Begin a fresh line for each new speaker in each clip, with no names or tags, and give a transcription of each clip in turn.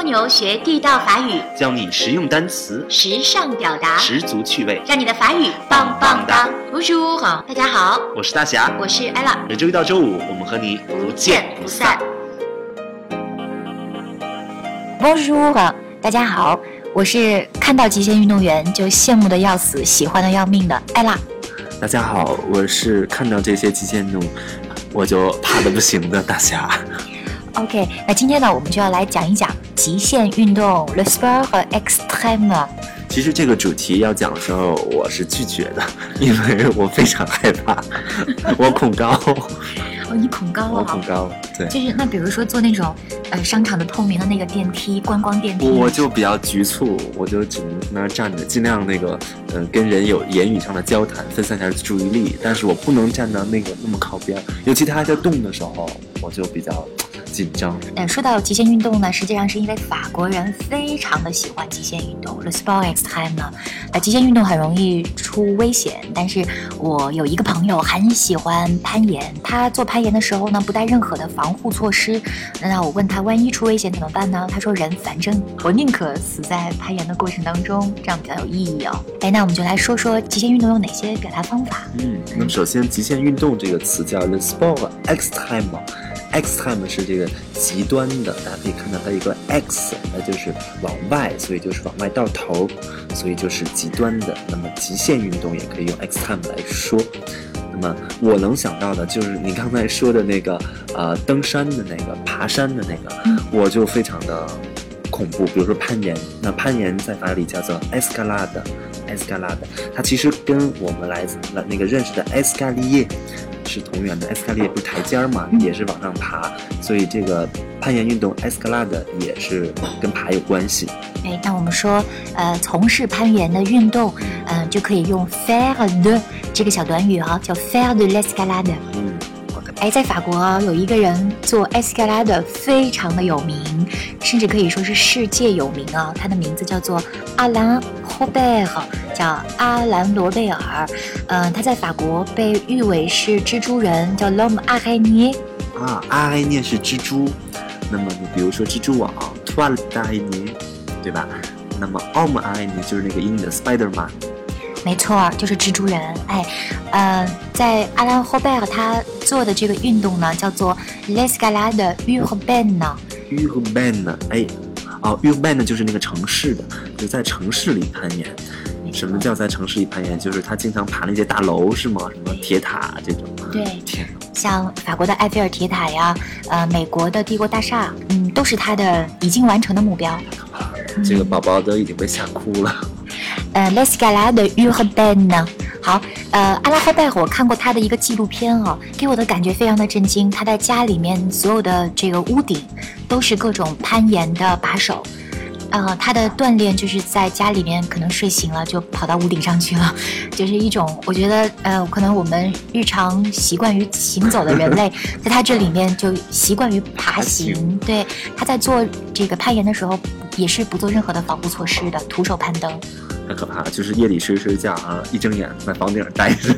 蜗牛学地道法语，
教你实用单词，
时尚表达，
十足趣味，
让你的法语棒棒哒。Bonjour，大家好，
我是大侠，
我是 ella。
每周一到周五，我们和你不见不散。
Bonjour，大家好，我是看到极限运动员就羡慕的要死，喜欢的要命的 ella。
大家好，我是看到这些极限运动我就怕的不行的大侠。
OK，那今天呢，我们就要来讲一讲极限运动 （le sport extreme）。
其实这个主题要讲的时候，我是拒绝的，因为我非常害怕，我恐高。
哦，你恐高啊？
我恐高，对。
就是那比如说坐那种呃商场的透明的那个电梯，观光电梯。
我就比较局促，我就只能在那儿站着，尽量那个嗯跟人有言语上的交谈，分散一下注意力。但是我不能站到那个那么靠边，尤其他还在动的时候，我就比较。紧张。
呃，说到极限运动呢，实际上是因为法国人非常的喜欢极限运动，le sport extreme 呢。啊，极限运动很容易出危险，但是我有一个朋友很喜欢攀岩，他做攀岩的时候呢，不带任何的防护措施。那我问他，万一出危险怎么办呢？他说，人反正我宁可死在攀岩的过程当中，这样比较有意义哦。哎，那我们就来说说极限运动有哪些表达方法。
嗯，那么首先，极限运动这个词叫 le sport extreme。Extreme 是这个极端的，大家可以看到它一个 x，那就是往外，所以就是往外到头，所以就是极端的。那么极限运动也可以用 extreme 来说。那么我能想到的就是你刚才说的那个呃登山的那个爬山的那个，我就非常的恐怖。比如说攀岩，那攀岩在法语叫做 escalade，escalade，它其实跟我们来自那个认识的 escalier。是同源的，escalade 不是台阶儿嘛，也是往上爬，所以这个攀岩运动 escalade 也是跟爬有关系。
哎，那我们说，呃，从事攀岩的运动，嗯，就可以用 faire de 这个小短语啊，叫 faire de l'escalade。哎，在法国有一个人做 escalade 非常的有名，甚至可以说是世界有名啊，他的名字叫做阿兰·霍贝尔。叫阿兰罗贝尔，嗯，他在法国被誉为是蜘蛛人，叫 L'homme araignée。
啊，阿埃涅是蜘蛛，那么你比如说蜘蛛网，Toile d a r a i g n 对吧？那么 L'homme araignée 就是那个英语的 Spiderman。
没错，就是蜘蛛人。哎，呃，在阿兰霍贝尔他做的这个运动呢，叫做 Les g a l a d e urbaine。
urbaine，哎，哦，urbaine 就是那个城市的，就在城市里攀岩。什么叫在城市里攀岩？就是他经常爬那些大楼，是吗？什么铁塔这种？
对，像法国的埃菲尔铁塔呀，呃，美国的帝国大厦，嗯，都是他的已经完成的目标。
这个宝宝都已经被吓哭了。
呃，L'Escalade urbaine。好，呃，阿拉霍拜尔，我看过他的一个纪录片哦，给我的感觉非常的震惊。他在家里面所有的这个屋顶都是各种攀岩的把手。呃，他的锻炼就是在家里面，可能睡醒了就跑到屋顶上去了，就是一种我觉得，呃，可能我们日常习惯于行走的人类，在他这里面就习惯于爬行。对，他在做这个攀岩的时候，也是不做任何的防护措施的，徒手攀登。
太可怕了，就是夜里睡睡觉啊，一睁眼在房顶上待着。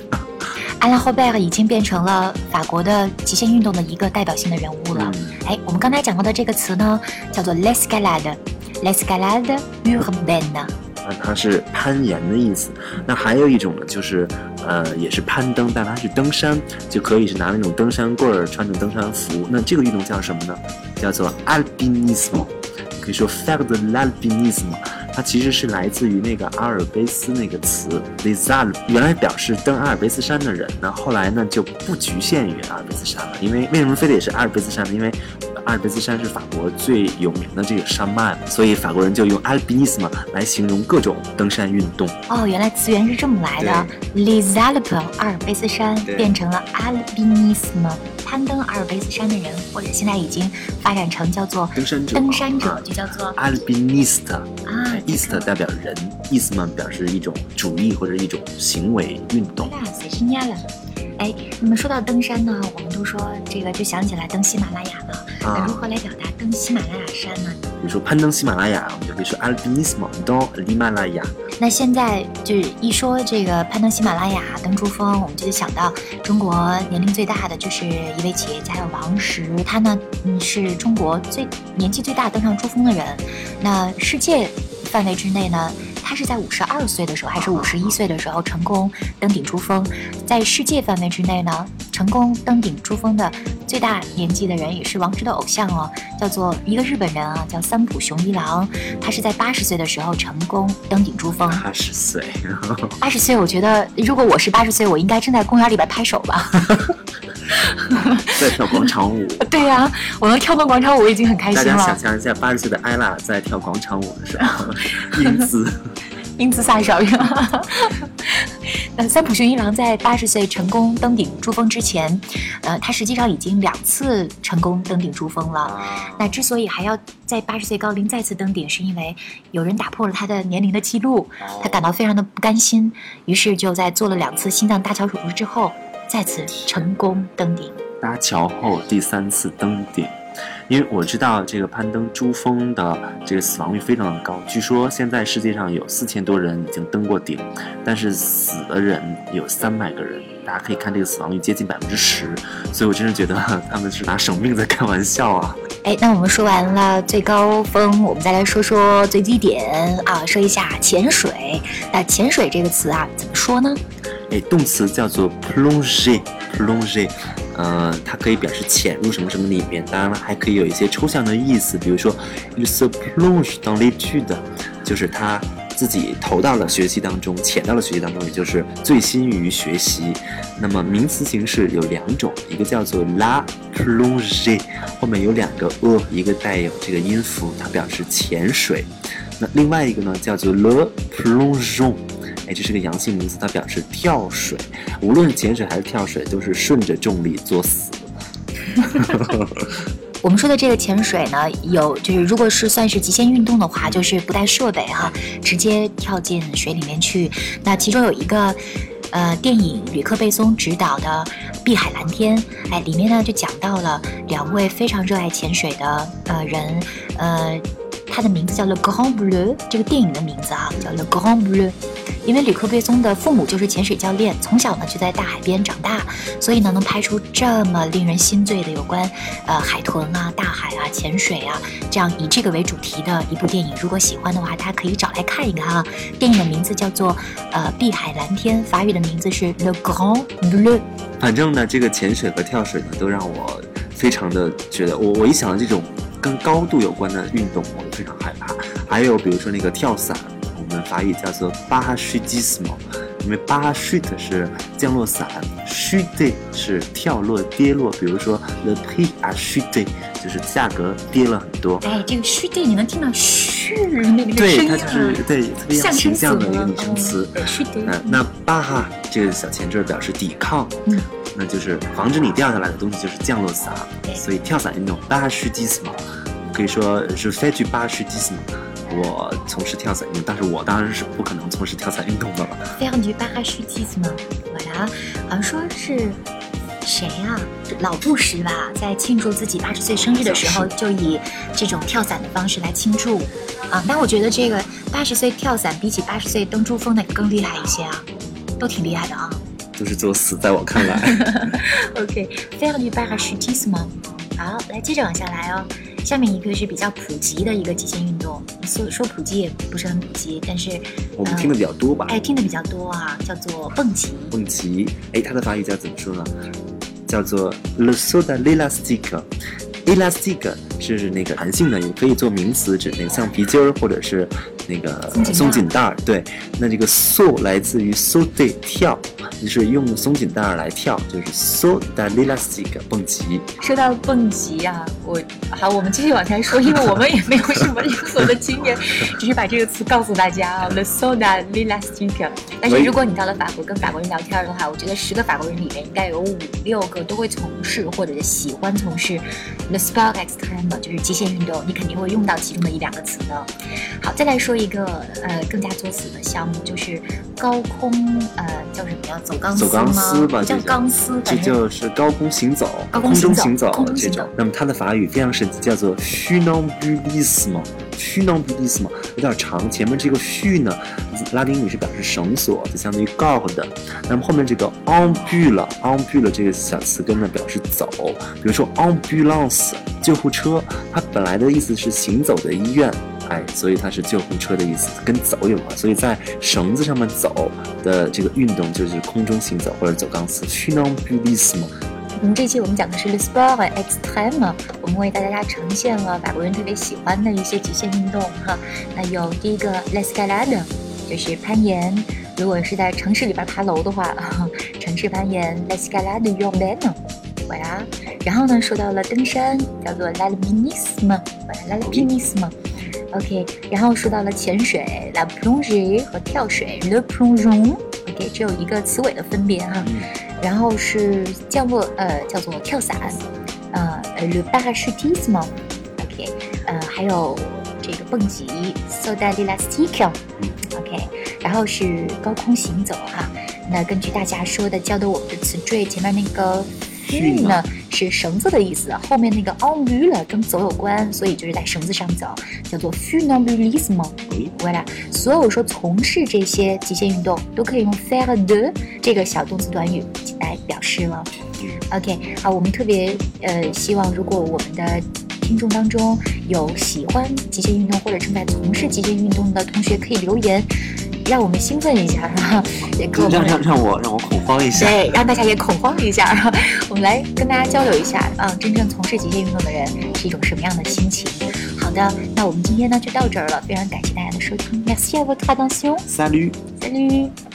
阿拉霍贝尔已经变成了法国的极限运动的一个代表性的人物了。哎，我们刚才讲到的这个词呢，叫做 l'escalade。l'escalade urbaine，啊，
它是攀岩的意思。那还有一种呢，就是，呃，也是攀登，但它是登山，就可以是拿那种登山棍儿，穿着登山服。那这个运动叫什么呢？叫做 alpinisme，可以说 faire de l'alpinisme。它其实是来自于那个阿尔卑斯那个词 Alpes，原来表示登阿尔卑斯山的人。那后来呢，就不局限于阿尔卑斯山了，因为为什么非得是阿尔卑斯山呢？因为阿尔卑斯山是法国最有名的这个山脉，所以法国人就用 alpinisme 来形容各种登山运动。
哦，原来词源是这么来的，les Alpes 阿尔卑斯山变成了 alpinisme 攀登阿尔卑斯山的人，或者现在已经发展成叫做
登山者，
登山者就叫做
alpinist
啊
，ist 代表人，ism 表示一种主义或者一种行为运动。
哎，那么说到登山呢，我们都说这个就想起来登喜马拉雅了。那如何来表达登喜马拉雅山呢？
比如说攀登喜马拉雅，我们就可以说 alpinismo do l'Himalaya。
那现在就是一说这个攀登喜马拉雅、登珠峰，我们就得想到中国年龄最大的就是一位企业家叫王石，他呢，嗯，是中国最年纪最大登上珠峰的人。那世界范围之内呢？他是在五十二岁的时候，还是五十一岁的时候成功登顶珠峰？在世界范围之内呢，成功登顶珠峰的最大年纪的人也是王石的偶像哦，叫做一个日本人啊，叫三浦雄一郎。他是在八十岁的时候成功登顶珠峰。
八十岁，
八十岁，我觉得如果我是八十岁，我应该正在公园里边拍手吧。
在跳广场舞。
对呀，我能跳动广场舞已经很开心了。大
家想象一下，八十岁的艾拉在跳广场舞的时候，英姿。
英姿飒爽是吧？那三浦雄一郎在八十岁成功登顶珠峰之前，呃，他实际上已经两次成功登顶珠峰了。那之所以还要在八十岁高龄再次登顶，是因为有人打破了他的年龄的记录，他感到非常的不甘心，于是就在做了两次心脏搭桥手术之后，再次成功登顶。
搭桥后第三次登顶。因为我知道这个攀登珠峰的这个死亡率非常的高，据说现在世界上有四千多人已经登过顶，但是死的人有三百个人，大家可以看这个死亡率接近百分之十，所以我真是觉得他们是拿生命在开玩笑啊！
哎，那我们说完了最高峰，我们再来说说最低点啊，说一下潜水。那潜水这个词啊，怎么说呢？
哎，动词叫做 plonger，plonger。呃，它可以表示潜入什么什么里面，当然了，还可以有一些抽象的意思，比如说，il se plonge dans l'étude，就是他自己投到了学习当中，潜到了学习当中，也就是醉心于学习。那么名词形式有两种，一个叫做 la plonge，后面有两个 e，一个带有这个音符，它表示潜水。那另外一个呢，叫做 le plongeon。哎，这是个阳性名词，它表示跳水。无论潜水还是跳水，都是顺着重力作死。
我们说的这个潜水呢，有就是如果是算是极限运动的话，就是不带设备哈，直接跳进水里面去。那其中有一个呃电影，吕克贝松执导的《碧海蓝天》，哎，里面呢就讲到了两位非常热爱潜水的呃人，呃，他的名字叫 Le Grand Bleu，这个电影的名字啊叫 Le Grand Bleu。因为吕克贝松的父母就是潜水教练，从小呢就在大海边长大，所以呢能拍出这么令人心醉的有关呃海豚啊、大海啊、潜水啊这样以这个为主题的一部电影。如果喜欢的话，大家可以找来看一看啊。电影的名字叫做呃《碧海蓝天》，法语的名字是 Le Grand Bleu。
反正呢，这个潜水和跳水呢都让我非常的觉得，我我一想到这种跟高度有关的运动，我就非常害怕。还有比如说那个跳伞。法语叫做巴哈须基斯莫，因为巴哈须的是降落伞，须的是跳落跌落。比如说，the p a r a c h u t 就是价格跌了很多。
哎，这个须的你能听到嘘那个声音
对，它就是对特别形象的一个拟声词。嗯，那巴哈这个小前缀表示抵抗，嗯，那就是防止你掉下来的东西就是降落伞。所以跳伞运动巴哈须基斯莫，可以说是 f e 巴哈须基斯莫。我从事跳伞运动，但是我当然是不可能从事跳伞运动的了。
非常具巴哈须基斯吗？我呀，好像说是谁呀？老布什吧，在庆祝自己八十岁生日的时候，就以这种跳伞的方式来庆祝。啊，但我觉得这个八十岁跳伞比起八十岁登珠峰的更厉害一些啊，都挺厉害的啊。
都是作死，在我看来。
OK，非常具巴哈须基斯吗？好，来接着往下来哦。下面一个是比较普及的一个极限运动，说说普及也不是很普及，但是
我们听的比较多吧？
哎，听的比较多啊，叫做蹦极。
蹦极，哎，它的法语叫怎么说呢？叫做 le saut de l'élastique。elastic 是那个弹性的，也可以做名词，指那个橡皮筋儿或者是那个松紧带儿。对，那这个 so 来自于 so de 跳。就是用松紧带来跳，就是 so da elastic 蹦极。
说到蹦极啊，我好，我们继续往下说，因为我们也没有什么任何的经验，只是把这个词告诉大家啊，the so da elastic。但是如果你到了法国跟法国人聊天的话，我觉得十个法国人里面应该有五六个都会从事或者是喜欢从事 the sport extreme，就是极限运动，你肯定会用到其中的一两个词的。好，再来说一个呃更加作死的项目，就是高空呃叫什么呀？走钢丝
吧，
叫钢丝，
这就是高空行走，
高
空中行
走
这种。那么它的法语非常神奇，叫做 “funambulisme”。funambulisme 有点长，前面这个 fun 呢，拉丁语是表示绳索，就相当于 corde。那么后面这个 ambule，ambule 这个小词根呢表示走，比如说 ambulance 救护车，它本来的意思是行走的医院。哎，所以它是救护车的意思，跟走有关。所以在绳子上面走的这个运动就是空中行走或者走钢丝。funambulisme。
嗯，这期我们讲的是 le sport Extreme，我们为大家呈现了法国人特别喜欢的一些极限运动哈。那有第一个 l'escalade，就是攀岩。如果是在城市里边爬楼的话，城市攀岩 l e s c a l a d e u r b a n。然后呢，说到了登山，叫做 l'alpinisme，voilà，l'alpinisme。OK，然后说到了潜水，la plongée 和跳水，le plongeon，OK，只有一个词尾的分别哈。然后是降落，呃，叫做跳伞，呃，le parachutisme，OK，呃，还有这个蹦极，saut élastique，OK，然后是高空行走哈。那根据大家说的教的我们的词缀，前面那个。训呢是绳子的意思，后面那个 onruler 跟走有关，所以就是在绳子上走，叫做 funambulisme。回来，所有说从事这些极限运动都可以用 faire de 这个小动词短语来表示了。OK，好，我们特别呃希望，如果我们的听众当中有喜欢极限运动或者正在从事极限运动的同学，可以留言。让我们兴奋一下，然后也
让让让我让我恐慌一下，
对，让大家也恐慌一下，然后我们来跟大家交流一下啊，真正从事极限运动的人是一种什么样的心情？好的，那我们今天呢就到这儿了，非常感谢大家的收听，Merci à votre attention，Salut，Salut。